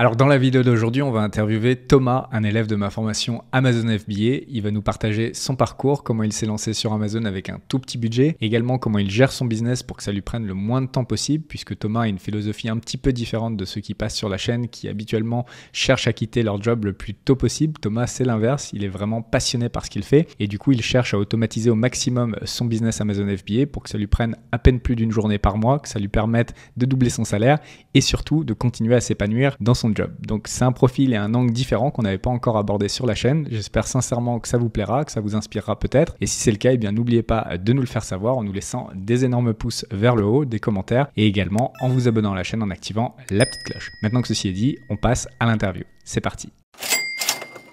Alors dans la vidéo d'aujourd'hui, on va interviewer Thomas, un élève de ma formation Amazon FBA. Il va nous partager son parcours, comment il s'est lancé sur Amazon avec un tout petit budget, également comment il gère son business pour que ça lui prenne le moins de temps possible, puisque Thomas a une philosophie un petit peu différente de ceux qui passent sur la chaîne, qui habituellement cherchent à quitter leur job le plus tôt possible. Thomas, c'est l'inverse, il est vraiment passionné par ce qu'il fait, et du coup, il cherche à automatiser au maximum son business Amazon FBA pour que ça lui prenne à peine plus d'une journée par mois, que ça lui permette de doubler son salaire, et surtout de continuer à s'épanouir dans son job. Donc c'est un profil et un angle différent qu'on n'avait pas encore abordé sur la chaîne. J'espère sincèrement que ça vous plaira, que ça vous inspirera peut-être. Et si c'est le cas, eh bien n'oubliez pas de nous le faire savoir en nous laissant des énormes pouces vers le haut, des commentaires et également en vous abonnant à la chaîne en activant la petite cloche. Maintenant que ceci est dit, on passe à l'interview. C'est parti.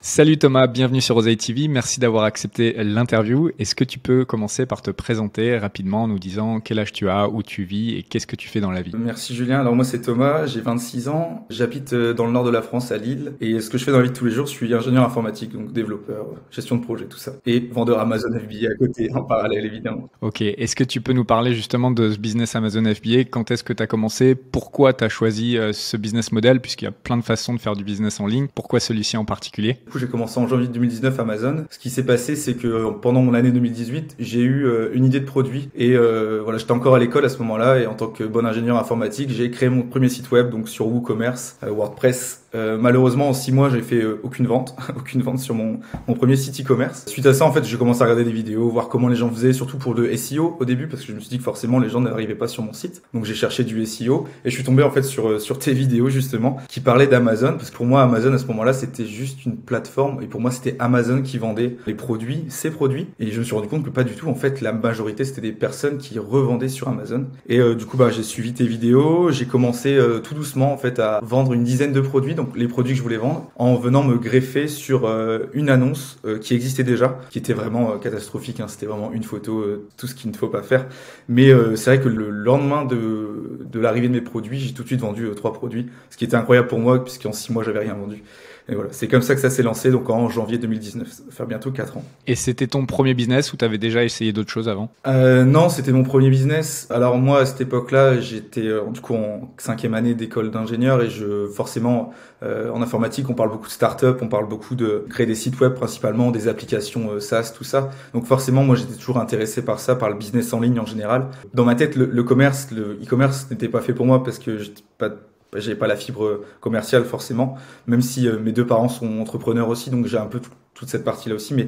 Salut Thomas, bienvenue sur Rosé TV. Merci d'avoir accepté l'interview. Est-ce que tu peux commencer par te présenter rapidement en nous disant quel âge tu as, où tu vis et qu'est-ce que tu fais dans la vie? Merci Julien. Alors moi c'est Thomas, j'ai 26 ans, j'habite euh, dans le nord de la France à Lille et ce que je fais dans la vie de tous les jours, je suis ingénieur informatique, donc développeur, gestion de projet, tout ça. Et vendeur Amazon FBA à côté, en parallèle évidemment. Ok, est-ce que tu peux nous parler justement de ce business Amazon FBA Quand est-ce que tu as commencé? Pourquoi tu as choisi euh, ce business model? Puisqu'il y a plein de façons de faire du business en ligne. Pourquoi celui-ci en particulier? J'ai commencé en janvier 2019 Amazon. Ce qui s'est passé, c'est que pendant mon année 2018, j'ai eu euh, une idée de produit et euh, voilà, j'étais encore à l'école à ce moment-là et en tant que bon ingénieur informatique, j'ai créé mon premier site web donc sur WooCommerce, euh, WordPress euh, malheureusement, en six mois, j'ai fait euh, aucune vente, aucune vente sur mon, mon premier site e-commerce. Suite à ça, en fait, j'ai commencé à regarder des vidéos, voir comment les gens faisaient, surtout pour le SEO au début, parce que je me suis dit que forcément les gens n'arrivaient pas sur mon site. Donc j'ai cherché du SEO et je suis tombé en fait sur euh, sur tes vidéos justement qui parlaient d'Amazon, parce que pour moi Amazon à ce moment-là c'était juste une plateforme et pour moi c'était Amazon qui vendait les produits, ses produits. Et je me suis rendu compte que pas du tout. En fait, la majorité c'était des personnes qui revendaient sur Amazon. Et du coup, bah j'ai suivi tes vidéos, j'ai commencé tout doucement en fait à vendre une dizaine de produits. Les produits que je voulais vendre en venant me greffer sur euh, une annonce euh, qui existait déjà, qui était vraiment euh, catastrophique. Hein. C'était vraiment une photo, tout ce qu'il ne faut pas faire. Mais c'est vrai que le lendemain de, de l'arrivée de mes produits, j'ai tout de suite vendu trois produits, ce qui était incroyable pour moi puisqu'en six mois j'avais rien vendu. Et voilà, c'est comme ça que ça s'est lancé, donc en janvier 2019, ça fait bientôt 4 ans. Et c'était ton premier business ou tu avais déjà essayé d'autres choses avant? Euh, Non, c'était mon premier business. Alors moi, à cette époque-là, j'étais euh, du coup en cinquième année d'école d'ingénieur et je forcément euh, en informatique, on parle beaucoup de start-up, on parle beaucoup de créer des sites web principalement, des applications euh, SaaS, tout ça. Donc forcément, moi, j'étais toujours intéressé par ça, par le business en ligne en général. Dans ma tête, le, le commerce, le e-commerce n'était pas fait pour moi parce que j'étais pas j'ai pas la fibre commerciale forcément, même si euh, mes deux parents sont entrepreneurs aussi, donc j'ai un peu toute cette partie-là aussi. Mais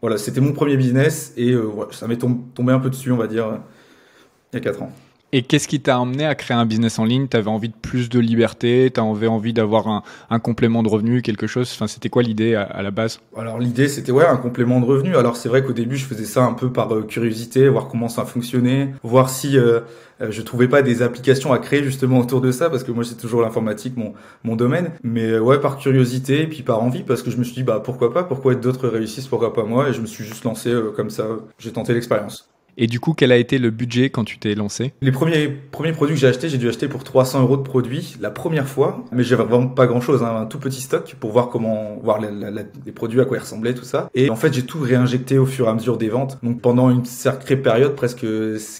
voilà, c'était mon premier business et euh, ça m'est tombé un peu dessus, on va dire, il y a quatre ans. Et qu'est-ce qui t'a amené à créer un business en ligne? Tu avais envie de plus de liberté, tu avais envie d'avoir un, un, complément de revenu, quelque chose? Enfin, c'était quoi l'idée à, la base? Alors l'idée, c'était ouais, un complément de revenu. Alors c'est vrai qu'au début, je faisais ça un peu par euh, curiosité, voir comment ça fonctionnait, voir si euh, euh, je trouvais pas des applications à créer justement autour de ça, parce que moi c'est toujours l'informatique, mon, mon domaine. Mais ouais, par curiosité et puis par envie, parce que je me suis dit bah pourquoi pas, pourquoi d'autres réussissent, pourquoi pas moi, et je me suis juste lancé comme ça. J'ai tenté l'expérience. Et du coup, quel a été le budget quand tu t'es lancé Les premiers, premiers produits que j'ai achetés, j'ai dû acheter pour 300 euros de produits la première fois, mais j'avais vraiment pas grand chose, hein, un tout petit stock pour voir comment, voir les, produits à quoi ils ressemblaient, tout ça. Et en fait, j'ai tout réinjecté au fur et à mesure des ventes. Donc pendant une sacrée période, presque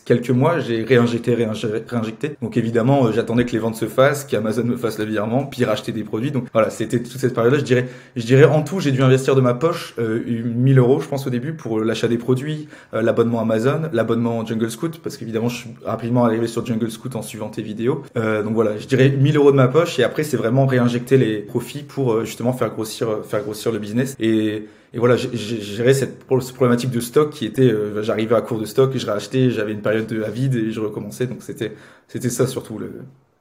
quelques mois, j'ai réinjecté, réinjecté. Donc évidemment, euh, j'attendais que les ventes se fassent, qu'Amazon me fasse le virement, puis racheter des produits. Donc voilà, c'était toute cette période-là. Je dirais, je dirais en tout, j'ai dû investir de ma poche euh, 1000 euros, je pense au début, pour l'achat des produits, euh, l'abonnement Amazon l'abonnement Jungle Scout parce qu'évidemment je suis rapidement arrivé sur Jungle Scout en suivant tes vidéos. Euh, donc voilà, je dirais 1000 euros de ma poche et après c'est vraiment réinjecter les profits pour euh, justement faire grossir euh, faire grossir le business et et voilà, j'ai géré cette problématique de stock qui était, j'arrivais à court de stock, je réachetais, j'avais une période de à vide et je recommençais. Donc c'était, c'était ça surtout le,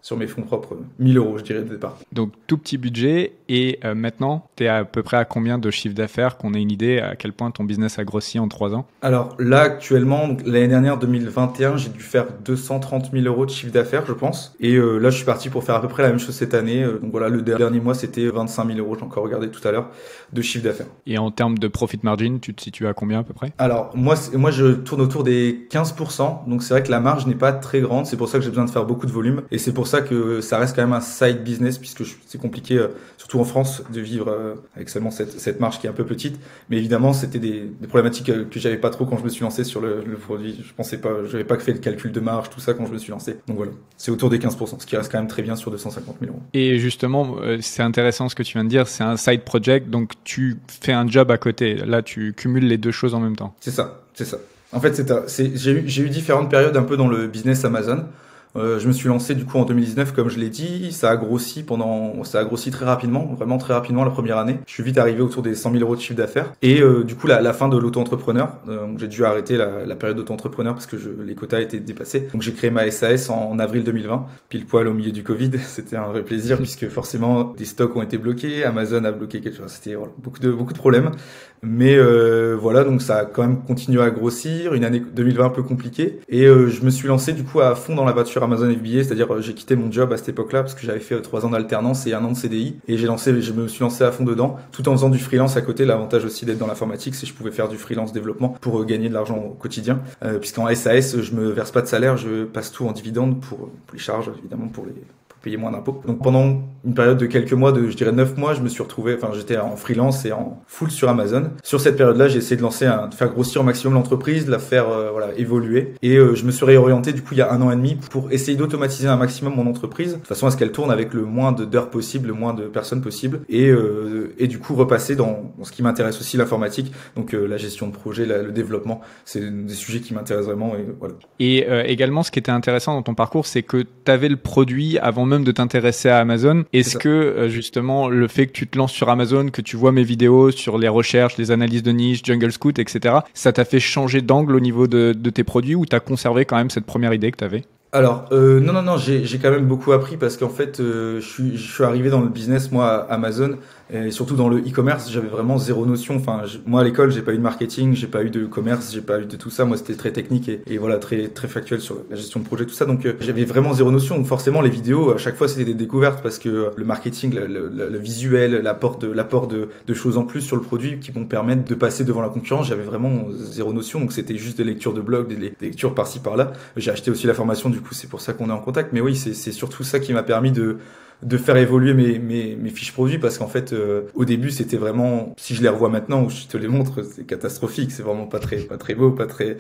sur mes fonds propres, 1000 euros, je dirais, de départ. Donc, tout petit budget. Et euh, maintenant, tu es à peu près à combien de chiffre d'affaires Qu'on ait une idée à quel point ton business a grossi en trois ans? Alors, là, actuellement, l'année dernière, 2021, j'ai dû faire 230 000 euros de chiffre d'affaires, je pense. Et euh, là, je suis parti pour faire à peu près la même chose cette année. Euh, donc voilà, le dernier mois, c'était 25 000 euros, j'ai encore regardé tout à l'heure, de chiffre d'affaires. Et en termes de profit margin, tu te situes à combien à peu près? Alors, moi, moi, je tourne autour des 15%. Donc, c'est vrai que la marge n'est pas très grande. C'est pour ça que j'ai besoin de faire beaucoup de volume. Et c'est pour ça que ça reste quand même un side business puisque c'est compliqué, euh, surtout en France, de vivre euh, avec seulement cette, cette marge qui est un peu petite. Mais évidemment, c'était des, des, problématiques euh, que j'avais pas trop quand je me suis lancé sur le, le produit. Je pensais pas, j'avais pas fait le calcul de marge, tout ça quand je me suis lancé. Donc voilà, c'est autour des 15%, ce qui reste quand même très bien sur 250 000 euros. Et justement, c'est intéressant ce que tu viens de dire, c'est un side project, donc tu fais un job à côté. Là, tu cumules les deux choses en même temps. C'est ça, c'est ça. En fait, j'ai eu, différentes périodes un peu dans le business Amazon. Euh, je me suis lancé du coup en 2019, comme je l'ai dit. Ça a grossi pendant, ça a grossi très rapidement, vraiment très rapidement la première année. Je suis vite arrivé autour des 100 000 euros de chiffre d'affaires. Et euh, du coup, la, la, fin de l'auto-entrepreneur, euh, j'ai dû arrêter la, la période d'auto-entrepreneur parce que je, les quotas étaient dépassés. Donc j'ai créé ma SAS en, en, avril 2020, pile poil au milieu du Covid. C'était un vrai plaisir puisque forcément des stocks ont été bloqués, Amazon a bloqué quelque chose. C'était voilà, beaucoup de beaucoup de problèmes. Mais euh, voilà, donc ça a quand même continué à grossir. Une année 2020 un peu compliquée. Et je me suis lancé du coup à fond dans la voiture Amazon FBA, c'est-à-dire euh, j'ai quitté mon job à cette époque-là parce que j'avais fait euh, trois ans d'alternance et un an de CDI et j'ai lancé, je me suis lancé à fond dedans, tout en faisant du freelance à côté. L'avantage aussi d'être dans l'informatique, c'est que je pouvais faire du freelance développement pour euh, gagner de l'argent au quotidien, puisqu'en SAS, je me verse pas de salaire, je passe tout en dividende pour, pour les charges évidemment pour les payer moins d'impôts. Donc pendant une période de quelques mois, de je dirais neuf mois, je me suis retrouvé, enfin j'étais en freelance et en full sur Amazon. Sur cette période-là, j'ai essayé de lancer, un, de faire grossir au maximum l'entreprise, de la faire euh, voilà évoluer. Et euh, je me suis réorienté du coup il y a un an et demi pour essayer d'automatiser un maximum mon entreprise, de façon à ce qu'elle tourne avec le moins d'heures possible, le moins de personnes possible, et euh, et du coup repasser dans, ce qui m'intéresse aussi l'informatique, donc la gestion de projet, le développement, c'est des sujets qui m'intéressent vraiment et voilà. Et également, ce qui était intéressant dans ton parcours, c'est que tu avais le produit avant même de t'intéresser à Amazon. Est-ce que euh, justement le fait que tu te lances sur Amazon, que tu vois mes vidéos sur les recherches, les analyses de niche, Jungle Scout, etc., ça t'a fait changer d'angle au niveau de, tes produits ou t'as conservé quand même cette première idée que t'avais? Alors euh, non non non j'ai quand même beaucoup appris parce qu'en fait euh, je suis je suis arrivé dans le business moi à Amazon et surtout dans le e-commerce, j'avais vraiment zéro notion. Enfin, moi à l'école, j'ai pas eu de marketing, j'ai pas eu de commerce, j'ai pas eu de tout ça. Moi, c'était très technique et, et, voilà très très factuel sur la gestion de projet, tout ça. Donc euh, j'avais vraiment zéro notion. Donc forcément, les vidéos, à chaque fois, c'était des découvertes parce que le marketing, le, le, le visuel, l'apport de l'apport de, de, choses en plus sur le produit qui vont permettre de passer devant la concurrence, j'avais vraiment zéro notion. Donc c'était juste des lectures de blog, des, lectures par-ci par-là. J'ai acheté aussi la formation, du coup, c'est pour ça qu'on est en contact. Mais oui, c'est surtout ça qui m'a permis de de faire évoluer mes, mes, mes fiches produits parce qu'en fait euh, au début c'était vraiment si je les revois maintenant ou je te les montre c'est catastrophique. C'est vraiment pas très pas très beau pas très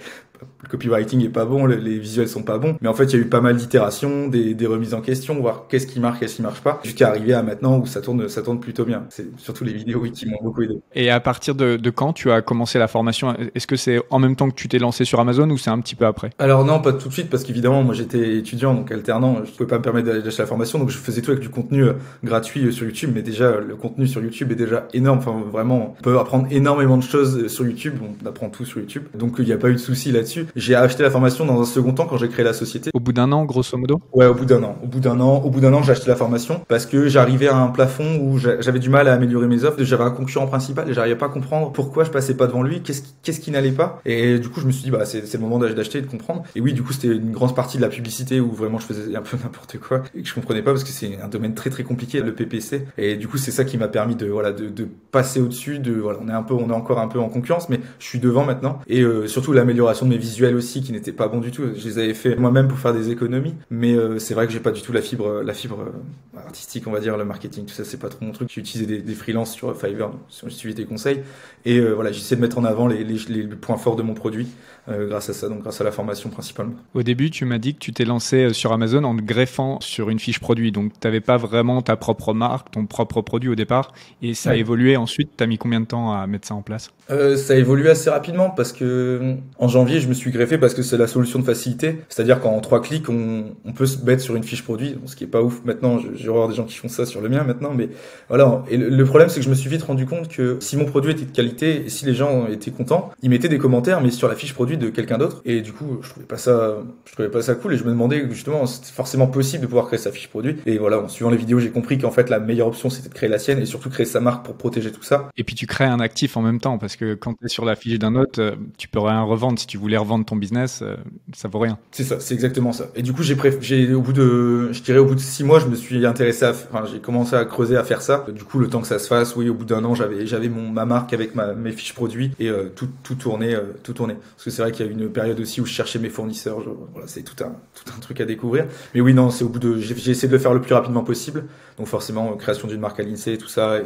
le copywriting est pas bon les, visuels sont pas bons mais en fait il y a eu pas mal d'itérations des, des remises en question voir qu'est-ce qui marche qu'est-ce qui marche pas jusqu'à arriver à maintenant où ça tourne ça tourne plutôt bien c'est surtout les vidéos oui, qui m'ont beaucoup aidé et à partir de, de quand tu as commencé la formation? Est-ce que c'est en même temps que tu t'es lancé sur Amazon ou c'est un petit peu après? Alors non pas tout de suite parce qu'évidemment moi j'étais étudiant donc alternant je pouvais pas me permettre d'acheter la formation donc je faisais tout avec du contenu euh, gratuit euh, sur YouTube, mais déjà le contenu sur YouTube est déjà énorme. Enfin vraiment, on peut apprendre énormément de choses euh, sur YouTube. On apprend tout sur YouTube, donc il n'y a pas eu de souci là-dessus. J'ai acheté la formation dans un second temps quand j'ai créé la société. Au bout d'un an, grosso modo. Ouais, au bout d'un an. Au bout d'un an, au bout d'un an, j'ai acheté la formation parce que j'arrivais à un plafond où j'avais du mal à améliorer mes offres. J'avais un concurrent principal et j'arrivais pas à comprendre pourquoi je passais pas devant lui. Qu'est-ce qui, n'allait pas Et du coup, je me suis dit bah c'est le moment d'acheter et de comprendre. Et oui, du coup, c'était une grande partie de la publicité où vraiment je faisais un peu n'importe quoi et que je comprenais pas parce que c'est un domaine très très compliqué le PPC. Et du coup, c'est ça qui m'a permis de voilà de, de passer au-dessus. De voilà, on est un peu, on est encore un peu en concurrence, mais je suis devant maintenant. Et euh, surtout l'amélioration de mes visuels aussi, qui n'étaient pas bons du tout. Je les avais fait moi-même pour faire des économies, mais euh, c'est vrai que j'ai pas du tout la fibre, la fibre euh, artistique, on va dire, le marketing, tout ça, c'est pas trop mon truc. J'ai utilisé des, des freelances sur Fiverr, j'ai suivi tes conseils, et voilà, j'essaie de mettre en avant les points forts de mon produit. Grâce à ça, donc grâce à la formation principalement. Au début, tu m'as dit que tu t'es lancé sur Amazon en greffant sur une fiche produit, donc tu n'avais pas vraiment ta propre marque, ton propre produit au départ, et ça a évolué ensuite. Tu as mis combien de temps à mettre ça en place? Euh, Ça a évolué assez rapidement parce que en janvier, je me suis greffé parce que c'est la solution de facilité. C'est-à-dire qu'en trois clics, on, on, peut se mettre sur une fiche produit, ce qui est pas ouf maintenant. J'ai horreur des gens qui font ça sur le mien maintenant, mais voilà. Et le, problème, c'est que je me suis vite rendu compte que si mon produit était de qualité et si les gens étaient contents, ils mettaient des commentaires, mais sur la fiche produit de quelqu'un d'autre. Et du coup, je trouvais pas ça, je trouvais pas ça cool et je me demandais justement, c'était forcément possible de pouvoir créer sa fiche produit. Et voilà, en suivant les vidéos, j'ai compris qu'en fait, la meilleure option, c'était de créer la sienne et surtout créer sa marque pour protéger tout ça. Et puis tu crées un actif en même temps parce que quand tu es sur la fiche d'un autre, euh, tu peux rien revendre. Si tu voulais revendre ton business, ça vaut rien. C'est ça, c'est exactement ça. Et du coup, j'ai j'ai au bout de, je dirais au bout de six mois, je me suis intéressé à, enfin, j'ai commencé à creuser à faire ça. Du coup, le temps que ça se fasse, oui, au bout d'un an, j'avais j'avais mon ma marque avec ma, mes fiches produits et tout tout tournait tout tournait. Parce que c'est vrai qu'il y a une période aussi où je cherchais mes fournisseurs. voilà, c'est tout un tout un truc à découvrir. Mais oui, non, c'est au bout de, j'ai essayé de le faire le plus rapidement possible. Donc forcément, création d'une marque à l'INSEE, tout ça.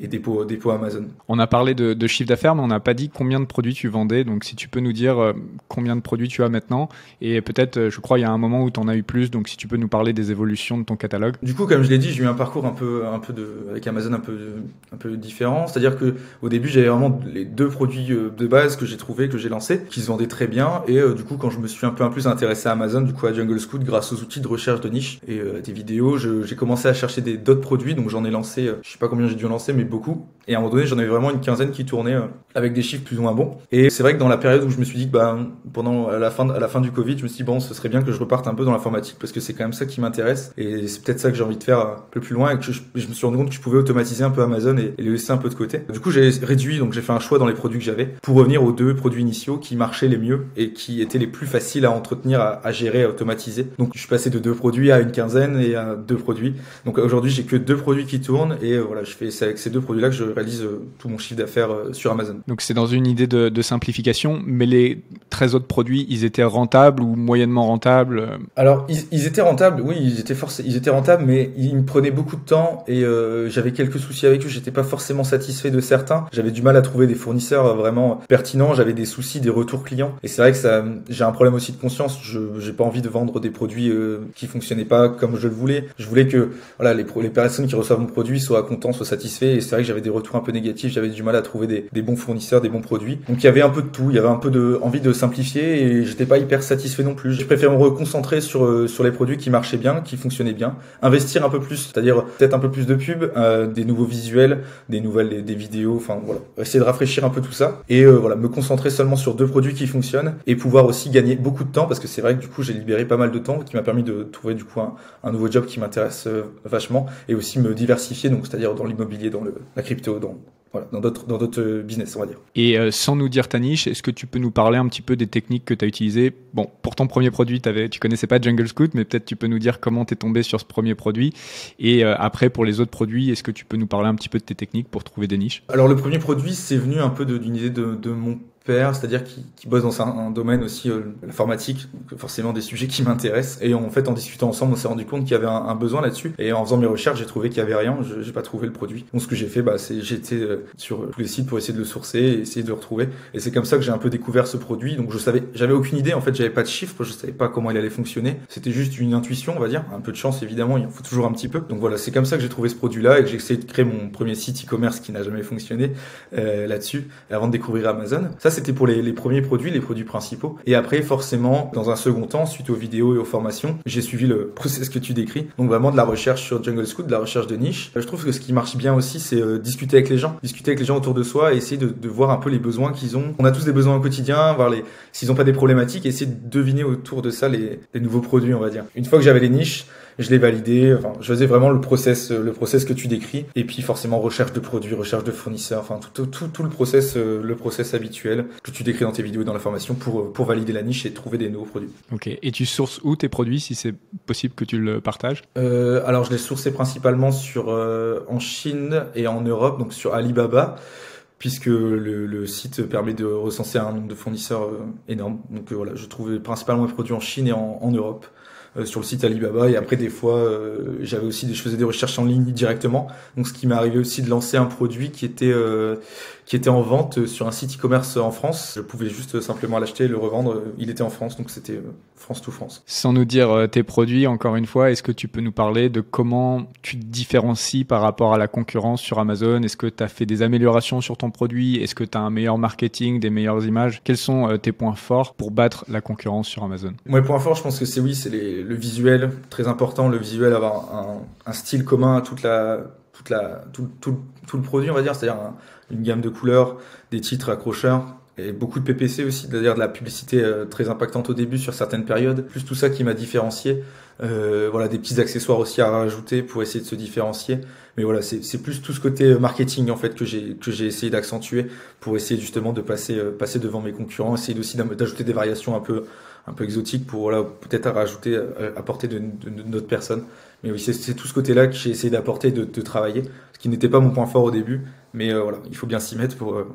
Et dépôt, dépôt Amazon. On a parlé de, de chiffre d'affaires, mais on n'a pas dit combien de produits tu vendais. Donc, si tu peux nous dire euh, combien de produits tu as maintenant, et peut-être, euh, je crois, il y a un moment où tu en as eu plus. Donc, si tu peux nous parler des évolutions de ton catalogue. Du coup, comme je l'ai dit, j'ai eu un parcours un peu, un peu de, avec Amazon un peu, un peu différent. C'est-à-dire que au début, j'avais vraiment les deux produits euh, de base que j'ai trouvé, que j'ai lancés, qui se vendaient très bien. Et du coup, quand je me suis un peu, un plus intéressé à Amazon, du coup, à Jungle Scout, grâce aux outils de recherche de niche et des vidéos, j'ai commencé à chercher d'autres produits. Donc, j'en ai lancé, je sais pas combien j'ai dû en lancer, mais beaucoup. Et moment donné, j'en avais vraiment une quinzaine qui tournaient euh, avec des chiffres plus ou moins bons. Et c'est vrai que dans la période où je me suis dit que bah, pendant la fin, à la fin du Covid, je me suis dit bon, ce serait bien que je reparte un peu dans l'informatique parce que c'est quand même ça qui m'intéresse et c'est peut-être ça que j'ai envie de faire un peu plus loin et que je, me suis rendu compte que je pouvais automatiser un peu Amazon et, les laisser un peu de côté. Du coup, j'ai réduit, donc j'ai fait un choix dans les produits que j'avais pour revenir aux deux produits initiaux qui marchaient les mieux et qui étaient les plus faciles à entretenir, à, gérer, à automatiser. Donc je suis passé de deux produits à une quinzaine et à deux produits. Donc aujourd'hui, j'ai que deux produits qui tournent et euh, voilà, je fais c'est avec ces deux produits-là que je réalise euh, tout mon chiffre d'affaires euh, sur Amazon. Donc c'est dans une idée de, simplification, mais les 13 autres produits, ils étaient rentables ou moyennement rentables euh? Alors ils, étaient rentables, oui, ils étaient ils étaient rentables, mais ils me prenaient beaucoup de temps et euh, j'avais quelques soucis avec eux. J'étais pas forcément satisfait de certains. J'avais du mal à trouver des fournisseurs vraiment pertinents. J'avais des soucis, des retours clients. Et c'est vrai que ça, j'ai un problème aussi de conscience. Je j'ai pas envie de vendre des produits qui fonctionnaient pas comme je le voulais. Je voulais que voilà les, les personnes qui reçoivent mon produit soient contents, soient satisfaits. Et c'est vrai que j'avais des retours un peu négatifs j'avais du mal à trouver des, bons fournisseurs, des bons produits. Donc il y avait un peu de tout, il y avait un peu de envie de simplifier et j'étais pas hyper satisfait non plus. Je préfère me reconcentrer sur euh, sur les produits qui marchaient bien, qui fonctionnaient bien, investir un peu plus, c'est-à-dire peut-être un peu plus de pub, euh, des nouveaux visuels, des nouvelles des, vidéos, enfin voilà, essayer de rafraîchir un peu tout ça et euh, voilà, me concentrer seulement sur deux produits qui fonctionnent et pouvoir aussi gagner beaucoup de temps parce que c'est vrai que du coup, j'ai libéré pas mal de temps qui m'a permis de trouver du coup un, nouveau job qui m'intéresse vachement et aussi me diversifier donc c'est-à-dire dans l'immobilier, dans le, la crypto, dans voilà, dans d'autres dans d'autres euh, business, on va dire. Et euh, sans nous dire ta niche, est-ce que tu peux nous parler un petit peu des techniques que tu as utilisées? Bon, pour ton premier produit, avais, tu connaissais pas Jungle Scout, mais peut-être tu peux nous dire comment tu es tombé sur ce premier produit. Et euh, après, pour les autres produits, est-ce que tu peux nous parler un petit peu de tes techniques pour trouver des niches? Alors le premier produit, c'est venu un peu d'une idée de, de mon c'est-à-dire qui, qui bosse dans un, domaine aussi euh, l'informatique, donc forcément des sujets qui m'intéressent. Et en fait, en discutant ensemble, on s'est rendu compte qu'il y avait un, besoin là-dessus. Et en faisant mes recherches, j'ai trouvé qu'il y avait rien. Je j'ai pas trouvé le produit. Donc ce que j'ai fait, bah, c'est j'étais euh, sur tous les sites pour essayer de le sourcer, et essayer de le retrouver. Et c'est comme ça que j'ai un peu découvert ce produit. Donc je savais, j'avais aucune idée. En fait, j'avais pas de chiffres, je savais pas comment il allait fonctionner. C'était juste une intuition, on va dire. Un peu de chance, évidemment. Il en faut toujours un petit peu. Donc voilà, c'est comme ça que j'ai trouvé ce produit-là et que j'ai essayé de créer mon premier site e-commerce qui n'a jamais fonctionné euh, là-dessus, avant de découvrir Amazon. C'était pour les, premiers produits, les produits principaux. Et après, forcément, dans un second temps, suite aux vidéos et aux formations, j'ai suivi le process que tu décris. Donc vraiment de la recherche sur Jungle Scout, de la recherche de niche. Je trouve que ce qui marche bien aussi, c'est euh, discuter avec les gens, discuter avec les gens autour de soi et essayer de, voir un peu les besoins qu'ils ont. On a tous des besoins au quotidien, voir s'ils n'ont pas des problématiques, essayer de deviner autour de ça les nouveaux produits, on va dire. Une fois que j'avais les niches, je l'ai validé. Enfin, je faisais vraiment le process, le process que tu décris. Et puis forcément recherche de produits, recherche de fournisseurs, enfin tout, tout, tout le process, euh, le process habituel que tu décris dans tes vidéos et dans la formation pour, euh, pour valider la niche et trouver des nouveaux produits. Ok. Et tu sources où tes produits si c'est possible que tu le partages? Euh, Alors je les sourçais principalement sur euh, en Chine et en Europe, donc sur Alibaba puisque le, le, site permet de recenser un nombre de fournisseurs énorme. Donc voilà, je trouvais principalement mes produits en Chine et en, en Europe. Euh, sur le site Alibaba. Et après, des fois, euh, j'avais aussi, des, je faisais des recherches en ligne directement. Donc, ce qui m'est arrivé aussi de lancer un produit qui était euh, qui était en vente sur un site e-commerce en France. Je pouvais juste simplement l'acheter, le revendre. Il était en France, donc c'était France to France. Sans nous dire tes produits, encore une fois, est-ce que tu peux nous parler de comment tu te différencies par rapport à la concurrence sur Amazon? Est-ce que tu as fait des améliorations sur ton produit? Est-ce que tu as un meilleur marketing, des meilleures images? Quels sont tes points forts pour battre la concurrence sur Amazon? Mes points forts, je pense que c'est oui, c'est les, le visuel, très important, le visuel, avoir un, un style commun à toute la, toute la, tout, tout, tout le produit, on va dire, c'est-à-dire une gamme de couleurs, des titres accrocheurs, Et beaucoup de PPC aussi, c'est-à-dire de la publicité très impactante au début sur certaines périodes. Plus tout ça qui m'a différencié. voilà, des petits accessoires aussi à rajouter pour essayer de se différencier. Mais voilà, c'est plus tout ce côté marketing en fait que j'ai que j'ai essayé d'accentuer pour essayer justement de passer passer devant mes concurrents, essayer aussi d'ajouter des variations un peu un peu exotique pour voilà, peut-être rajouter, apporter de, de, de notre personne. Mais oui, c'est tout ce côté-là que j'ai essayé d'apporter, de, de, travailler, ce qui n'était pas mon point fort au début. Mais euh, voilà, il faut bien s'y mettre pour, euh,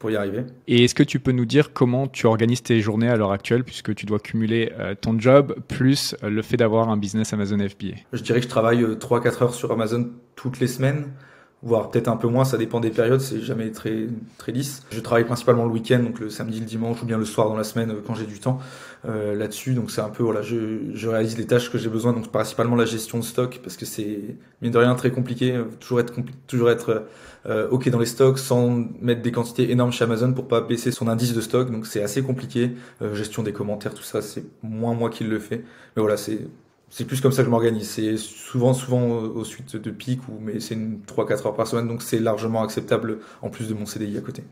pour y arriver. Et est-ce que tu peux nous dire comment tu organises tes journées à l'heure actuelle, puisque tu dois cumuler euh, ton job plus le fait d'avoir un business Amazon FBA Je dirais que je travaille 3-4 heures sur Amazon toutes les semaines voire peut-être un peu moins, ça dépend des périodes, c'est jamais très très lisse. Je travaille principalement le week-end, donc le samedi, le dimanche ou bien le soir dans la semaine euh, quand j'ai du temps euh, là-dessus. Donc c'est un peu voilà, je, réalise les tâches que j'ai besoin, donc principalement la gestion de stock parce que c'est mine de rien très compliqué, euh, toujours être toujours être ok dans les stocks sans mettre des quantités énormes chez Amazon pour pas baisser son indice de stock, donc c'est assez compliqué. Gestion des commentaires, tout ça, c'est moins moi qui le fais, mais voilà, c'est c'est plus comme ça que je m'organise. C'est souvent, souvent au suite de pics, ou, mais c'est 3-4 heures par semaine, donc c'est largement acceptable en plus de mon CDI à côté.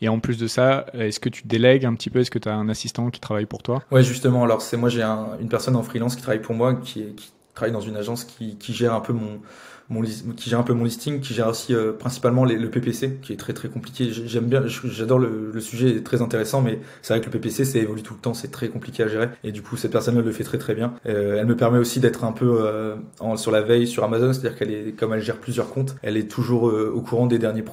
Et en plus de ça, est-ce que tu délègues un petit peu? Est-ce que tu as un assistant qui travaille pour toi? Ouais, justement. Alors, c'est moi, j'ai une personne en freelance qui travaille pour moi, qui, qui travaille dans une agence qui, qui gère un peu mon, mon qui gère un peu mon listing, qui gère aussi euh, principalement les, le PPC, qui est très très compliqué. J'aime bien, j'adore le, le, sujet, est très intéressant, mais c'est vrai que le PPC, ça évolue tout le temps, c'est très compliqué à gérer. Et du coup, cette personne-là le fait très très bien. Euh, elle me permet aussi d'être un peu euh, en, sur la veille sur Amazon, c'est-à-dire qu'elle est, comme elle gère plusieurs comptes, elle est toujours euh, au courant des derniers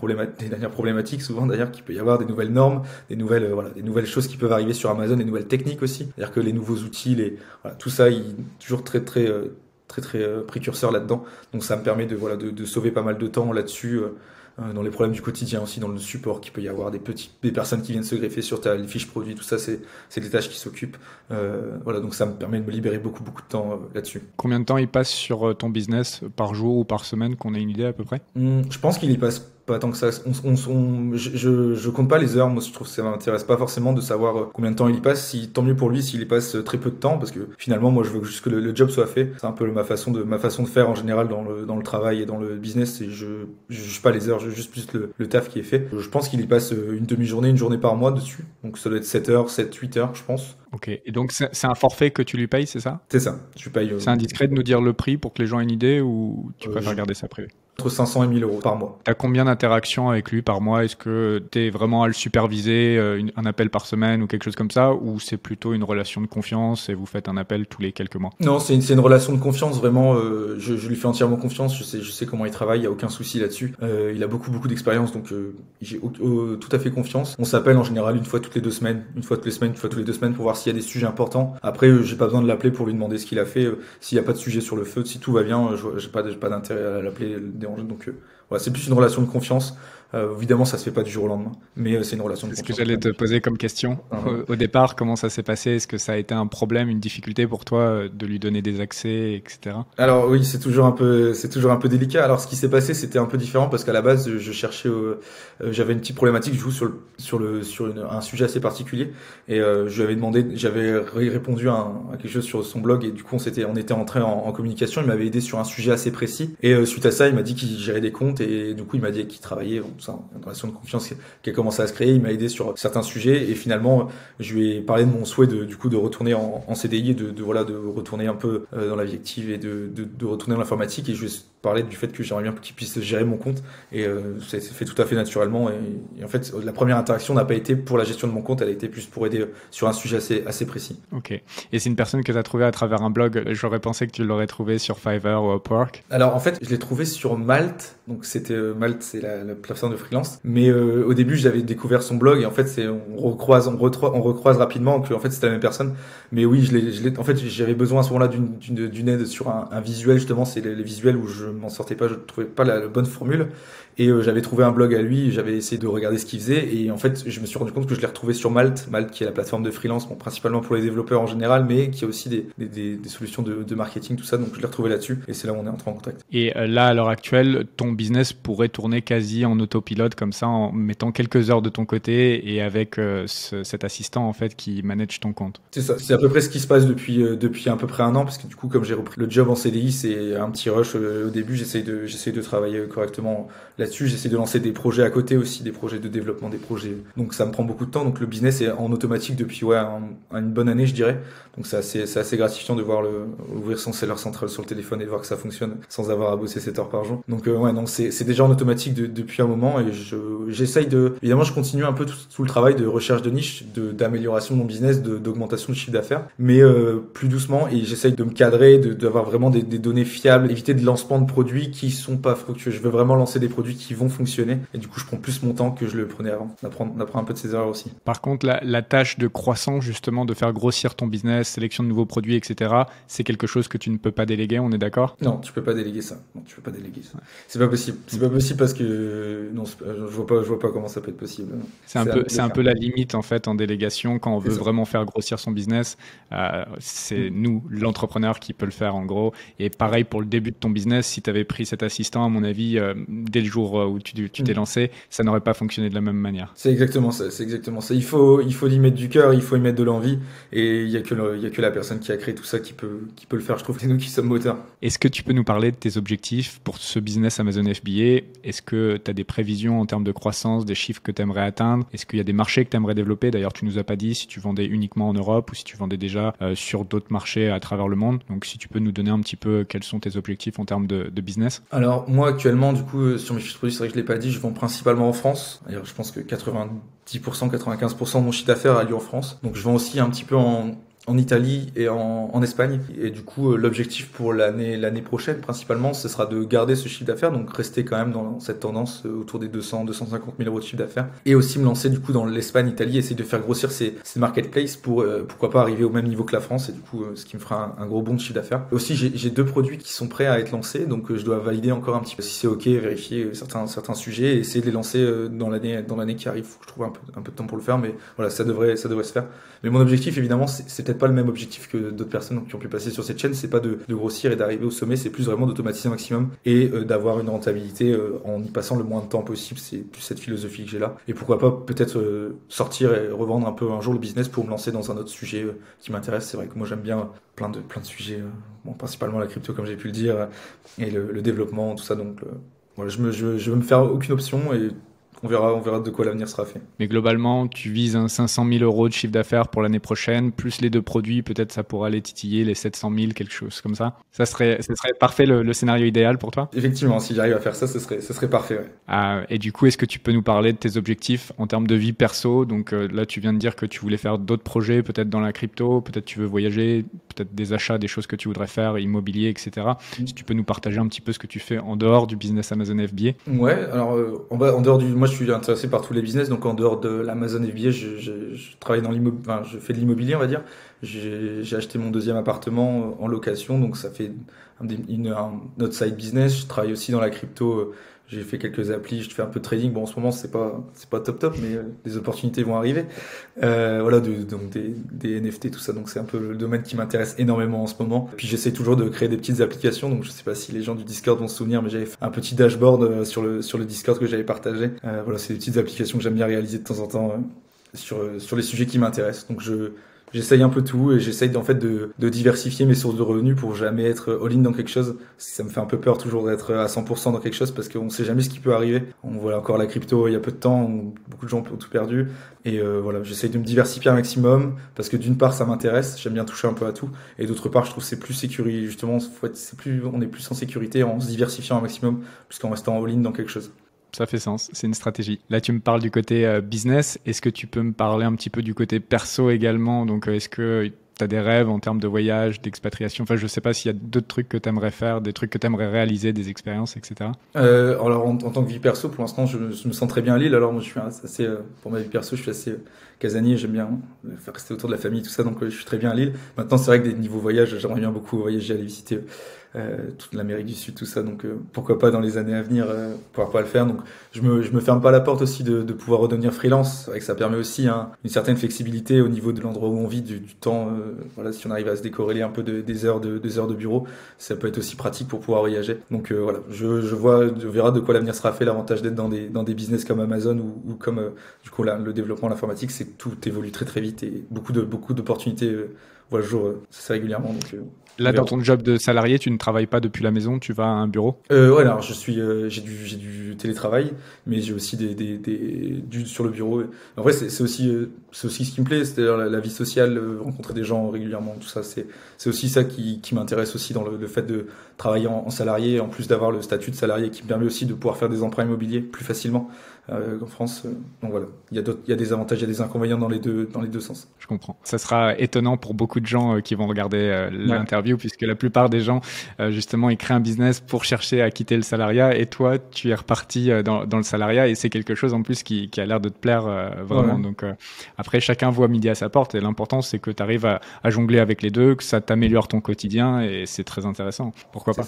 dernières problématiques, souvent d'ailleurs, qu'il peut y avoir des nouvelles normes, des nouvelles, voilà, des nouvelles choses qui peuvent arriver sur Amazon, des nouvelles techniques aussi. C'est-à-dire que les nouveaux outils, les, voilà, tout ça, il toujours très très très très euh, précurseur là-dedans. Donc ça me permet de voilà de, de sauver pas mal de temps là-dessus. Euh, euh, dans les problèmes du quotidien aussi, dans le support qu'il peut y avoir, des petits, des personnes qui viennent se greffer sur ta fiche produit, tout ça, c'est, c'est des tâches qui s'occupent. Euh, voilà, donc ça me permet de me libérer beaucoup, beaucoup de temps euh, là-dessus. Combien de temps il passe sur ton business par jour ou par semaine, qu'on ait une idée à peu près? Mmh, Je pense qu'il y passe pas tant que ça. On, on, je, je, compte pas les heures. Moi, je trouve que ça m'intéresse pas forcément de savoir euh, combien de temps il y passe. Si tant mieux pour lui s'il y passe euh, très peu de temps, parce que finalement, moi, je veux juste que le, job soit fait. C'est un peu ma façon de ma façon de faire en général dans le dans le travail et dans le business. Et je je juge pas les heures, je juste plus le, le taf qui est fait. Je pense qu'il y passe euh, une demi-journée, une journée par mois dessus. Donc ça doit être 7 heures, 7, 8 heures, je pense. Ok. Et donc c'est un forfait que tu lui payes, c'est ça? C'est ça. Je paye. C'est indiscret de nous dire le prix pour que les gens aient une idée ou tu préfères garder ça privé? Entre 500 et 1000 euros par mois. Tu as combien d'interactions avec lui par mois? Est-ce que tu es vraiment à le superviser, euh, un appel par semaine ou quelque chose comme ça? Ou c'est plutôt une relation de confiance et vous faites un appel tous les quelques mois? Non, c'est une, une, relation de confiance, vraiment. Euh, je, je, lui fais entièrement confiance, je sais, je sais comment il travaille, il n'y a aucun souci là-dessus. Euh, il a beaucoup, beaucoup d'expérience, donc euh, j'ai tout à fait confiance. On s'appelle en général une fois toutes les deux semaines, une fois toutes les semaines, une fois toutes les deux semaines pour voir s'il y a des sujets importants. Après, j'ai pas besoin de l'appeler pour lui demander ce qu'il a fait. S'il n'y a pas de sujet sur le feu, si tout va bien, j'ai pas, pas d'intérêt à l'appeler, Donc, voilà, c'est plus une relation de confiance. Euh, évidemment, ça se fait pas du jour au lendemain, mais euh, c'est une relation de confiance. ce que j'allais te poser comme question. Au, départ, comment ça s'est passé? Est-ce que ça a été un problème, une difficulté pour toi euh, de lui donner des accès, etc. Alors oui, c'est toujours un peu, c'est toujours un peu délicat. Alors ce qui s'est passé, c'était un peu différent parce qu'à la base, je cherchais, euh, j'avais une petite problématique, je joue sur le, sur le, sur une, un sujet assez particulier, et je lui avais demandé, j'avais répondu à, à, quelque chose sur son blog, et du coup, on s'était, on était entré en, en, communication. Il m'avait aidé sur un sujet assez précis, et suite à ça, il m'a dit qu'il gérait des comptes, et du coup, il m'a dit qu'il travaillait, bon, ça, une relation de confiance qui a commencé à se créer. Il m'a aidé sur certains sujets et finalement, je lui ai parlé de mon souhait de, du coup, de retourner en, en CDI et de, de, voilà, de retourner un peu euh, dans la vie active et de, de, de retourner dans l'informatique. Et je lui ai parlé du fait que j'aimerais bien qu'il puisse gérer mon compte et euh, ça s'est fait tout à fait naturellement. Et, et, en fait, la première interaction n'a pas été pour la gestion de mon compte, elle a été plus pour aider sur un sujet assez, assez précis. Ok. Et c'est une personne que tu as trouvée à travers un blog. J'aurais pensé que tu l'aurais trouvé sur Fiverr ou Upwork. Alors en fait, je l'ai trouvé sur Malte. Donc c'était euh, Malte, c'est la, la plateforme de freelance. Mais euh, au début, j'avais découvert son blog et en fait, c'est on recroise, on, recroise, on recroise rapidement que en fait c'était la même personne. Mais oui, je l'ai, en fait, j'avais besoin à ce moment-là d'une, d'une, aide sur un, visuel justement. C'est les, visuels où je m'en sortais pas, je trouvais pas la bonne formule. Et euh, j'avais trouvé un blog à lui, j'avais essayé de regarder ce qu'il faisait, et en fait, je me suis rendu compte que je l'ai retrouvé sur Malte, Malte qui est la plateforme de freelance, bon, principalement pour les développeurs en général, mais qui a aussi des, des, des, solutions de, de, marketing, tout ça, donc je l'ai retrouvé là-dessus, et c'est là où on est entré en contact. Et euh, là, à l'heure actuelle, actuelle, ton business pourrait tourner quasi en autopilote comme ça, en mettant quelques heures de ton côté et avec euh, cet assistant en fait qui manage ton compte. C'est ça, c'est à peu près ce qui se passe depuis euh, depuis à peu près un an parce que du coup comme j'ai repris le job en CDI, c'est un petit rush au début. J'essaye de j'essaye de travailler correctement là-dessus. J'essaie de lancer des projets à côté aussi, des projets de développement, des projets. Donc ça me prend beaucoup de temps. Donc le business est en automatique depuis ouais une bonne année, je dirais. Donc c'est assez c'est assez gratifiant de voir le ouvrir son seller central sur le téléphone et de voir que ça fonctionne sans avoir à bosser 7 heures par jour. Donc euh, ouais, donc c'est c'est déjà en automatique depuis un moment et je j'essaye de évidemment je continue un peu tout, le travail de recherche de niche, de d'amélioration de mon business, d'augmentation de chiffre d'affaires, mais euh, plus doucement et j'essaye de me cadrer, d'avoir vraiment des, des données fiables, éviter de lancement de produits qui sont pas fructueux. Je veux vraiment lancer des produits qui vont fonctionner. Et du coup, je prends plus mon temps que je le prenais avant. On apprend, un peu de ses erreurs aussi. Par contre, la, tâche de croissance, justement, de faire grossir ton business, sélection de nouveaux produits, etc., c'est quelque chose que tu ne peux pas déléguer, on est d'accord? Non, tu peux pas déléguer ça. Non, tu peux pas déléguer ça. C'est pas possible. C'est pas possible parce que non, je vois pas, je vois pas comment ça peut être possible. C'est un peu, c'est un peu la limite en fait en délégation quand on veut vraiment faire grossir son business. Euh, c'est mm. nous, l'entrepreneur, qui peut le faire en gros. Et pareil pour le début de ton business, si tu avais pris cet assistant, à mon avis, euh, dès le jour où tu t'es mm. lancé, ça n'aurait pas fonctionné de la même manière. C'est exactement ça. C'est exactement ça. Il faut, il faut y mettre du cœur, il faut y mettre de l'envie, et il y a que, y a que la personne qui a créé tout ça qui peut, qui peut le faire. Je trouve que c'est nous qui sommes moteurs. Est-ce que tu peux nous parler de tes objectifs pour ce business Amazon FBA Est-ce que tu as des prévisions en termes de croissance, des chiffres que tu aimerais atteindre? Est-ce qu'il y a des marchés que tu aimerais développer? D'ailleurs, tu nous as pas dit si tu vendais uniquement en Europe ou si tu vendais déjà euh, sur d'autres marchés à travers le monde. Donc, si tu peux nous donner un petit peu quels sont tes objectifs en termes de, de business? Alors, moi actuellement, du coup, euh, sur mes fiches de produits, c'est vrai que je l'ai pas dit, je vends principalement en France. D'ailleurs, je pense que 90%, 95% de mon chiffre d'affaires a lieu en France. Donc, je vends aussi un petit peu en, en Italie et en, en, Espagne. Et du coup, euh, l'objectif pour l'année l'année prochaine, principalement, ce sera de garder ce chiffre d'affaires, donc rester quand même dans cette tendance euh, autour des 200, 250 000 euros de chiffre d'affaires, et aussi me lancer du coup dans l'Espagne, Italie, essayer de faire grossir ces, ces marketplaces pour euh, pourquoi pas arriver au même niveau que la France, et du coup, ce qui me fera un, gros bond de chiffre d'affaires. Aussi, j'ai deux produits qui sont prêts à être lancés, donc je dois valider encore un petit peu si c'est ok, vérifier certains certains sujets, et essayer de les lancer dans l'année dans l'année qui arrive. Faut que je trouve un peu un peu de temps pour le faire, mais voilà, ça devrait ça devrait se faire. Mais mon objectif, évidemment, c'est peut-être pas le même objectif que d'autres personnes qui ont pu passer sur cette chaîne. C'est pas de, grossir et d'arriver au sommet, c'est plus vraiment d'automatiser un maximum et euh, d'avoir une rentabilité euh, en y passant le moins de temps possible. C'est plus cette philosophie que j'ai là. Et pourquoi pas peut-être euh, sortir et revendre un peu un jour le business pour me lancer dans un autre sujet qui m'intéresse. C'est vrai que moi j'aime bien plein de plein de sujets, principalement la crypto comme j'ai pu le dire et le, développement, tout ça. Donc voilà, je, me, veux me faire aucune option et on verra, on verra de quoi l'avenir sera fait. Mais globalement, tu vises un 500 000 euros de chiffre d'affaires pour l'année prochaine, plus les deux produits, peut-être ça pourra aller titiller les 700 000, quelque chose comme ça. Ça serait, ça serait parfait le, scénario idéal pour toi? Effectivement, si j'arrive à faire ça, ce serait, ce serait parfait. Ah, et du coup, est-ce que tu peux nous parler de tes objectifs en termes de vie perso? Donc euh, là, tu viens de dire que tu voulais faire d'autres projets, peut-être dans la crypto, peut-être tu veux voyager, peut-être des achats, des choses que tu voudrais faire, immobilier, etc. Mm. Si tu peux nous partager un petit peu ce que tu fais en dehors du business Amazon FBA. Ouais, alors euh, en, en dehors du, moi je suis intéressé par tous les business. Donc en dehors de l'Amazon FBA, je, je, je, travaille dans l'immobilier, enfin, je fais de l'immobilier, on va dire. J'ai acheté mon deuxième appartement en location, donc ça fait un, une, un, notre side business. Je travaille aussi dans la crypto j'ai fait quelques applis, je fais un peu de trading. Bon, en ce moment, c'est pas, c'est pas top top, mais euh, des opportunités vont arriver. Euh, voilà, de, donc des, des, NFT, tout ça. Donc c'est un peu le domaine qui m'intéresse énormément en ce moment. Puis j'essaie toujours de créer des petites applications. Donc je sais pas si les gens du Discord vont se souvenir, mais j'avais fait un petit dashboard euh, sur le sur le Discord que j'avais partagé. Euh, voilà, c'est des petites applications que j'aime bien réaliser de temps en temps euh, sur sur les sujets qui m'intéressent. Donc je J'essaye un peu tout et j'essaye en fait de, de, diversifier mes sources de revenus pour jamais être all-in dans quelque chose. Ça me fait un peu peur toujours d'être à 100% dans quelque chose parce qu'on sait jamais ce qui peut arriver. On voit encore la crypto il y a peu de temps, beaucoup de gens ont tout perdu. Et euh, voilà, j'essaye de me diversifier un maximum parce que d'une part ça m'intéresse, j'aime bien toucher un peu à tout, et d'autre part je trouve c'est plus sécurisé justement, c'est plus, on est plus en sécurité en se diversifiant un maximum puisqu'en restant all-in dans quelque chose ça fait sens, c'est une stratégie. Là, tu me parles du côté euh, business. Est-ce que tu peux me parler un petit peu du côté perso également? Donc, euh, est-ce que tu as des rêves en termes de voyage, d'expatriation? Enfin, je sais pas s'il y a d'autres trucs que tu aimerais faire, des trucs que tu aimerais réaliser, des expériences, etc. Euh, alors, en, tant que vie perso, pour l'instant, je, me sens très bien à Lille. Alors, moi, je suis assez, euh, pour ma vie perso, je suis assez casanier. J'aime bien rester autour de la famille, tout ça. Donc, je suis très bien à Lille. Maintenant, c'est vrai que des niveaux voyage, j'aimerais bien beaucoup voyager, aller visiter euh, toute l'Amérique du Sud, tout ça. Donc euh, pourquoi pas dans les années à venir euh, pouvoir pas le faire. Donc je me je me ferme pas la porte aussi de, de pouvoir redevenir freelance. Vrai que ça permet aussi hein, une certaine flexibilité au niveau de l'endroit où on vit, du, du temps. Euh, voilà, si on arrive à se décorréler un peu de, des heures de des heures de bureau, ça peut être aussi pratique pour pouvoir voyager. Donc voilà, je, je vois, je verra de quoi l'avenir sera fait. L'avantage d'être dans des dans des business comme Amazon ou, ou comme du coup là, le développement, l'informatique, c'est que tout évolue très très vite et beaucoup de beaucoup d'opportunités le jour c'est régulièrement. Donc Là, dans ton job de salarié, tu ne travailles pas depuis la maison, tu vas à un bureau? Euh, Ouais, alors je suis, euh, j'ai du, du télétravail, mais j'ai aussi des, des, des, du sur le bureau. En vrai, c'est, aussi, euh, c'est aussi ce qui me plaît, c'est-à-dire la, la, vie sociale, euh, rencontrer des gens régulièrement, tout ça. C'est, c'est aussi ça qui, qui m'intéresse aussi dans le, le, fait de travailler en, en, salarié, en plus d'avoir le statut de salarié, qui me permet aussi de pouvoir faire des emprunts immobiliers plus facilement euh, en France. Donc voilà, il y a d'autres, il y a des avantages, il y a des inconvénients dans les deux, dans les deux sens. Je comprends. Ça sera étonnant pour beaucoup de gens qui vont regarder l'interview, ouais. puisque la plupart des gens, euh, justement, ils créent un business pour chercher à quitter le salariat. Et toi, tu es reparti euh, dans, dans le salariat et c'est quelque chose en plus qui, qui a l'air de te plaire euh, vraiment. Ouais. Donc après, chacun voit midi à sa porte et l'important, c'est que tu arrives à, à, jongler avec les deux, que ça t'améliore ton quotidien et c'est très intéressant. Pourquoi pas?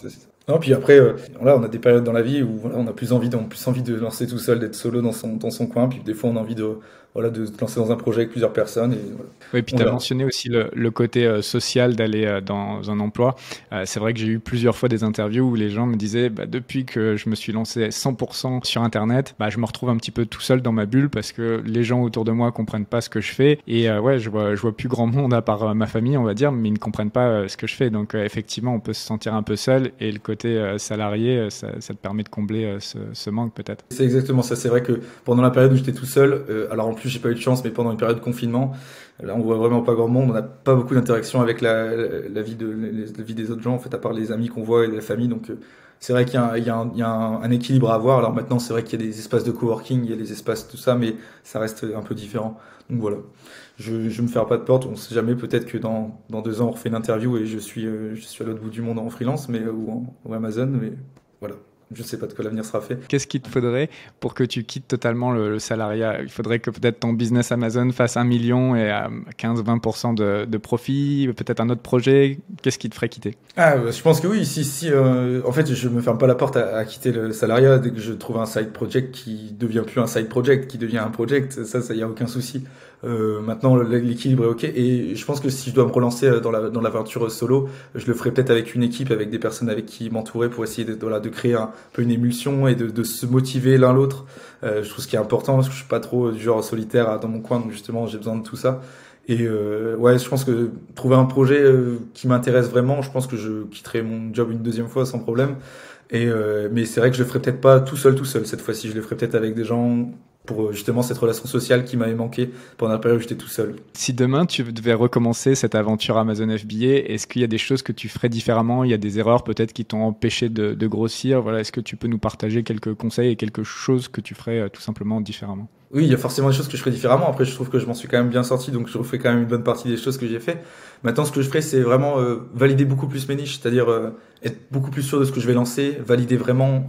Non, puis après, euh, là, on a des périodes dans la vie où on a plus envie, de, on a plus envie de lancer tout seul, d'être solo dans son, dans son coin. Puis des fois, on a envie de voilà, de se lancer dans un projet avec plusieurs personnes. Et, voilà. Oui, puis tu as mentionné aussi le, le côté euh, social d'aller euh, dans un emploi. Euh, c'est vrai que j'ai eu plusieurs fois des interviews où les gens me disaient, bah, depuis que je me suis lancé 100% sur Internet, bah, je me retrouve un petit peu tout seul dans ma bulle parce que les gens autour de moi comprennent pas ce que je fais. Et ouais, je vois, je vois plus grand monde à part ma famille, on va dire, mais ils ne comprennent pas ce que je fais. Donc effectivement, on peut se sentir un peu seul et le côté salarié, ça, ça, te permet de combler ce, ce manque peut-être. C'est exactement ça. C'est vrai que pendant la période où j'étais tout seul, alors en plus j'ai pas eu de chance, mais pendant une période de confinement, là on voit vraiment pas grand monde, on n'a pas beaucoup d'interaction avec la, vie de vie des autres gens en fait, à part les amis qu'on voit et la famille. Donc c'est vrai qu'il y a, un, équilibre à avoir. Alors maintenant c'est vrai qu'il y a des espaces de coworking, il y a des espaces tout ça, mais ça reste un peu différent. Donc voilà, je, je me ferme pas de porte. On sait jamais, peut-être que dans, dans deux ans on refait une interview et je suis je suis à l'autre bout du monde en freelance, mais ou, en, ou Amazon, mais voilà je sais pas de quoi l'avenir sera fait. Qu'est-ce qu'il te faudrait pour que tu quittes totalement le, le salariat? Il faudrait que peut-être ton business Amazon fasse un million et à 15-20% de, de, profit, peut-être un autre projet. Qu'est-ce qui te ferait quitter? Ah, je pense que oui. Si, si, euh, en fait, je me ferme pas la porte à, à, quitter le salariat dès que je trouve un side project qui devient plus un side project, qui devient un project. Ça, ça y a aucun souci. Euh, maintenant, l'équilibre est ok. Et je pense que si je dois me relancer euh, dans la dans l'aventure solo, je le ferai peut-être avec une équipe, avec des personnes avec qui m'entourer pour essayer de voilà de créer un peu une émulsion et de, de se motiver l'un l'autre. Euh, je trouve ce qui est important parce que je suis pas trop du genre solitaire dans mon coin, donc justement j'ai besoin de tout ça. Et euh, ouais, je pense que trouver un projet euh, qui m'intéresse vraiment, je pense que je quitterai mon job une deuxième fois sans problème. Et euh, mais c'est vrai que je le ferai peut-être pas tout seul, tout seul cette fois-ci. Je le ferai peut-être avec des gens pour euh, justement cette relation sociale qui m'avait manqué pendant la période où j'étais tout seul. Si demain tu devais recommencer cette aventure Amazon FBA, est-ce qu'il y a des choses que tu ferais différemment? Il y a des erreurs peut-être qui t'ont empêché de, de, grossir? Voilà, est-ce que tu peux nous partager quelques conseils et quelque chose que tu ferais euh, tout simplement différemment? Oui, il y a forcément des choses que je ferais différemment. Après, je trouve que je m'en suis quand même bien sorti, donc je refais quand même une bonne partie des choses que j'ai fait. Maintenant, ce que je ferais, c'est vraiment euh, valider beaucoup plus mes niches, c'est-à-dire euh, être beaucoup plus sûr de ce que je vais lancer, valider vraiment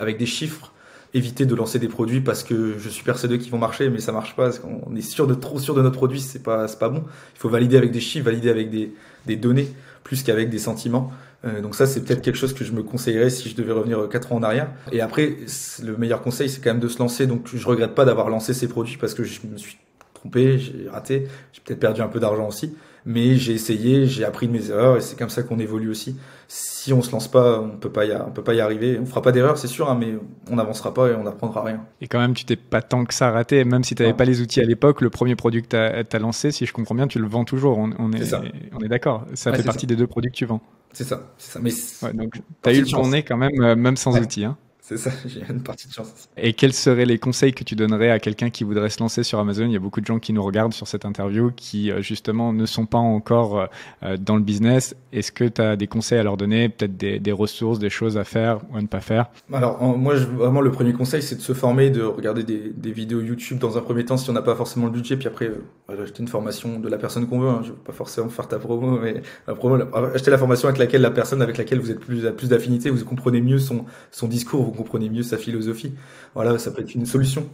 avec des chiffres, éviter de lancer des produits parce que je suis persuadé qu'ils vont marcher, mais ça marche pas. Parce qu'on est trop sûr de notre produit, c'est pas c'est pas bon. Il faut valider avec des chiffres, valider avec des, des données plus qu'avec des sentiments. Euh, donc ça, c'est peut-être quelque chose que je me conseillerais si je devais revenir quatre ans en arrière. Et après, le meilleur conseil, c'est quand même de se lancer. Donc je regrette pas d'avoir lancé ces produits parce que je me suis trompé, j'ai raté, j'ai peut-être perdu un peu d'argent aussi mais j'ai essayé, j'ai appris de mes erreurs et c'est comme ça qu'on évolue aussi. Si on se lance pas, on peut pas y, on peut pas y arriver. On fera pas d'erreurs, c'est sûr, hein, mais on n'avancera pas et on n'apprendra rien. Et quand même, tu t'es pas tant que ça raté, même si tu n'avais pas les outils à l'époque, le premier produit que tu as, as, lancé, si je comprends bien, tu le vends toujours. On, on est, est on est d'accord. Ça ouais, fait partie ça. des deux produits que tu vends. C'est ça, c'est ça. Mais ouais, donc, tu as eu le bon nez quand même, euh, même sans ouais. outils. Hein. C'est ça, j'ai une partie de chance. Et quels seraient les conseils que tu donnerais à quelqu'un qui voudrait se lancer sur Amazon? Il y a beaucoup de gens qui nous regardent sur cette interview qui euh, justement ne sont pas encore euh, dans le business. Est-ce que tu as des conseils à leur donner, peut-être des, des, ressources, des choses à faire ou à ne pas faire? Alors moi, je, vraiment le premier conseil, c'est de se former, de regarder des, des, vidéos YouTube dans un premier temps si on n'a pas forcément le budget, puis après euh, acheter une formation de la personne qu'on veut. Hein. Je veux pas forcément faire ta promo, mais la promo, la, acheter la formation avec laquelle la personne avec laquelle vous êtes plus plus d'affinité, vous comprenez mieux son son discours, vous comprenez mieux sa philosophie philosophie. Voilà, ça peut être une solution.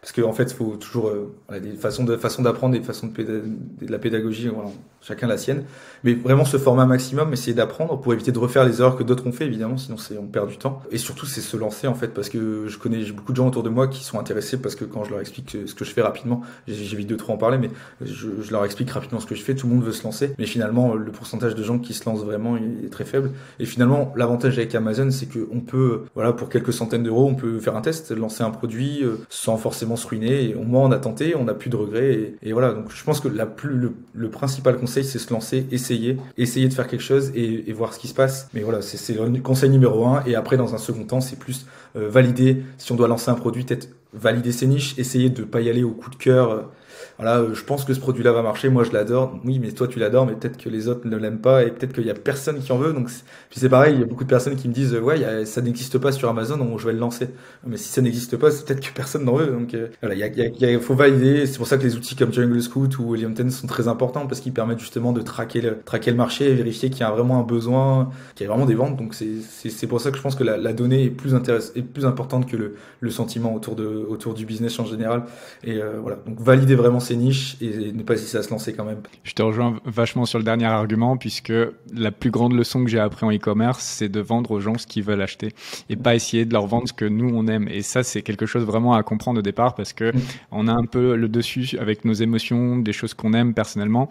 Parce qu'en en fait, il faut toujours euh, des façons de façons d'apprendre, des façons de, la pédagogie, voilà, chacun la sienne. Mais vraiment se former un maximum, essayer d'apprendre pour éviter de refaire les erreurs que d'autres ont fait, évidemment, sinon on perd du temps. Et surtout, c'est se lancer en fait, parce que je connais beaucoup de gens autour de moi qui sont intéressés parce que quand je leur explique ce que je fais rapidement, j'évite de trop en parler, mais je, je, leur explique rapidement ce que je fais. Tout le monde veut se lancer, mais finalement, le pourcentage de gens qui se lancent vraiment est très faible. Et finalement, l'avantage avec Amazon, c'est qu'on peut, voilà, pour quelques centaines d'euros, on peut faire un test, lancer un produit euh, sans forcément se ruiner. Et au moins, on a tenté, on n'a plus de regrets. Et, voilà. Donc, je pense que la plus, le, principal conseil, c'est se lancer, essayer, essayer de faire quelque chose et, voir ce qui se passe. Mais voilà, c'est le conseil numéro un. Et après, dans un second temps, c'est plus euh, valider. Si on doit lancer un produit, peut-être valider ses niches, essayer de pas y aller au coup de cœur. Euh, voilà, euh, je pense que ce produit-là va marcher, moi je l'adore. Oui, mais toi tu l'adores, mais peut-être que les autres ne l'aiment pas et peut-être qu'il y a personne qui en veut. Donc puis c'est pareil, il y a beaucoup de personnes qui me disent ouais, ça n'existe pas sur Amazon, donc je vais le lancer. Mais si ça n'existe pas, c'est peut-être que personne n'en veut. Donc euh, voilà, il faut valider. C'est pour ça que les outils comme Jungle Scout ou William Ten sont très importants parce qu'ils permettent justement de traquer le, traquer le marché et vérifier qu'il y a vraiment un besoin, qu'il y a vraiment des ventes. Donc c'est pour ça que je pense que la, la donnée est plus intéressante, est plus importante que le, le sentiment autour de autour du business en général. Et euh, voilà, donc valider vraiment ces niches et ne pas hésiter à se lancer quand même. Je te rejoins vachement sur le dernier argument, puisque la plus grande leçon que j'ai appris en e-commerce, c'est de vendre aux gens ce qu'ils veulent acheter et pas essayer de leur vendre ce que nous on aime. Et ça, c'est quelque chose vraiment à comprendre au départ parce que mm. on a un peu le dessus avec nos émotions, des choses qu'on aime personnellement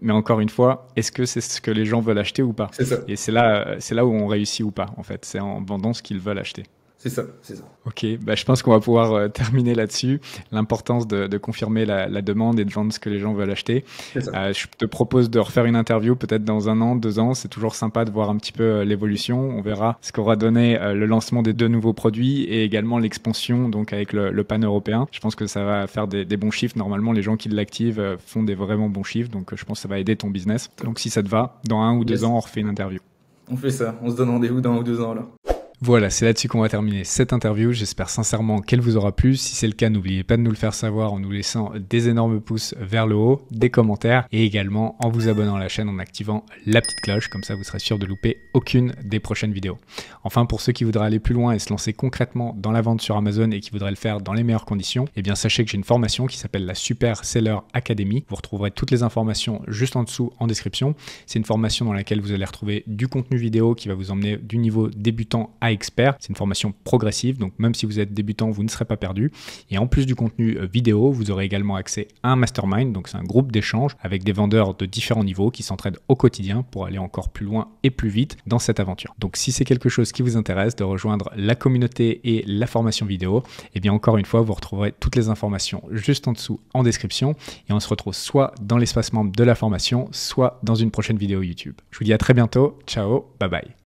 mais encore une fois, est-ce que c'est ce que les gens veulent acheter ou pas? Et c'est là, c'est là où on réussit ou pas, en fait. C'est en vendant ce qu'ils veulent acheter. C'est ça, c'est ça. Ok, bah, je pense qu'on va pouvoir euh, terminer là-dessus. L'importance de, de, confirmer la, la, demande et de vendre ce que les gens veulent acheter. Euh, je te propose de refaire une interview peut-être dans un an, deux ans. C'est toujours sympa de voir un petit peu euh, l'évolution. On verra ce qu'aura donné euh, le lancement des deux nouveaux produits et également l'expansion donc avec le, le, pan européen. Je pense que ça va faire des, des bons chiffres. Normalement, les gens qui l'activent font des vraiment bons chiffres. Donc, je pense que ça va aider ton business. Donc, si ça te va, dans un ou deux ans, on refait une interview. On fait ça. On se donne rendez-vous dans un ou deux ans là. Voilà, c'est là-dessus qu'on va terminer cette interview. J'espère sincèrement qu'elle vous aura plu. Si c'est le cas, n'oubliez pas de nous le faire savoir en nous laissant des énormes pouces vers le haut, des commentaires et également en vous abonnant à la chaîne en activant la petite cloche. Comme ça, vous serez sûr de louper aucune des prochaines vidéos. Enfin, pour ceux qui voudraient aller plus loin et se lancer concrètement dans la vente sur Amazon et qui voudraient le faire dans les meilleures conditions, eh bien, sachez que j'ai une formation qui s'appelle la Super Seller Academy. Vous retrouverez toutes les informations juste en dessous en description. C'est une formation dans laquelle vous allez retrouver du contenu vidéo qui va vous emmener du niveau débutant à expert. C'est une formation progressive, donc même si vous êtes débutant, vous ne serez pas perdu. Et en plus du contenu euh, vidéo, vous aurez également accès à un mastermind, donc c'est un groupe d'échange avec des vendeurs de différents niveaux qui s'entraident au quotidien pour aller encore plus loin et plus vite dans cette aventure. Donc si c'est quelque chose qui vous intéresse de rejoindre la communauté et la formation vidéo, eh bien encore une fois, vous retrouverez toutes les informations juste en dessous en description et on se retrouve soit dans l'espace membre de la formation, soit dans une prochaine vidéo YouTube. Je vous dis à très bientôt. Ciao, bye bye.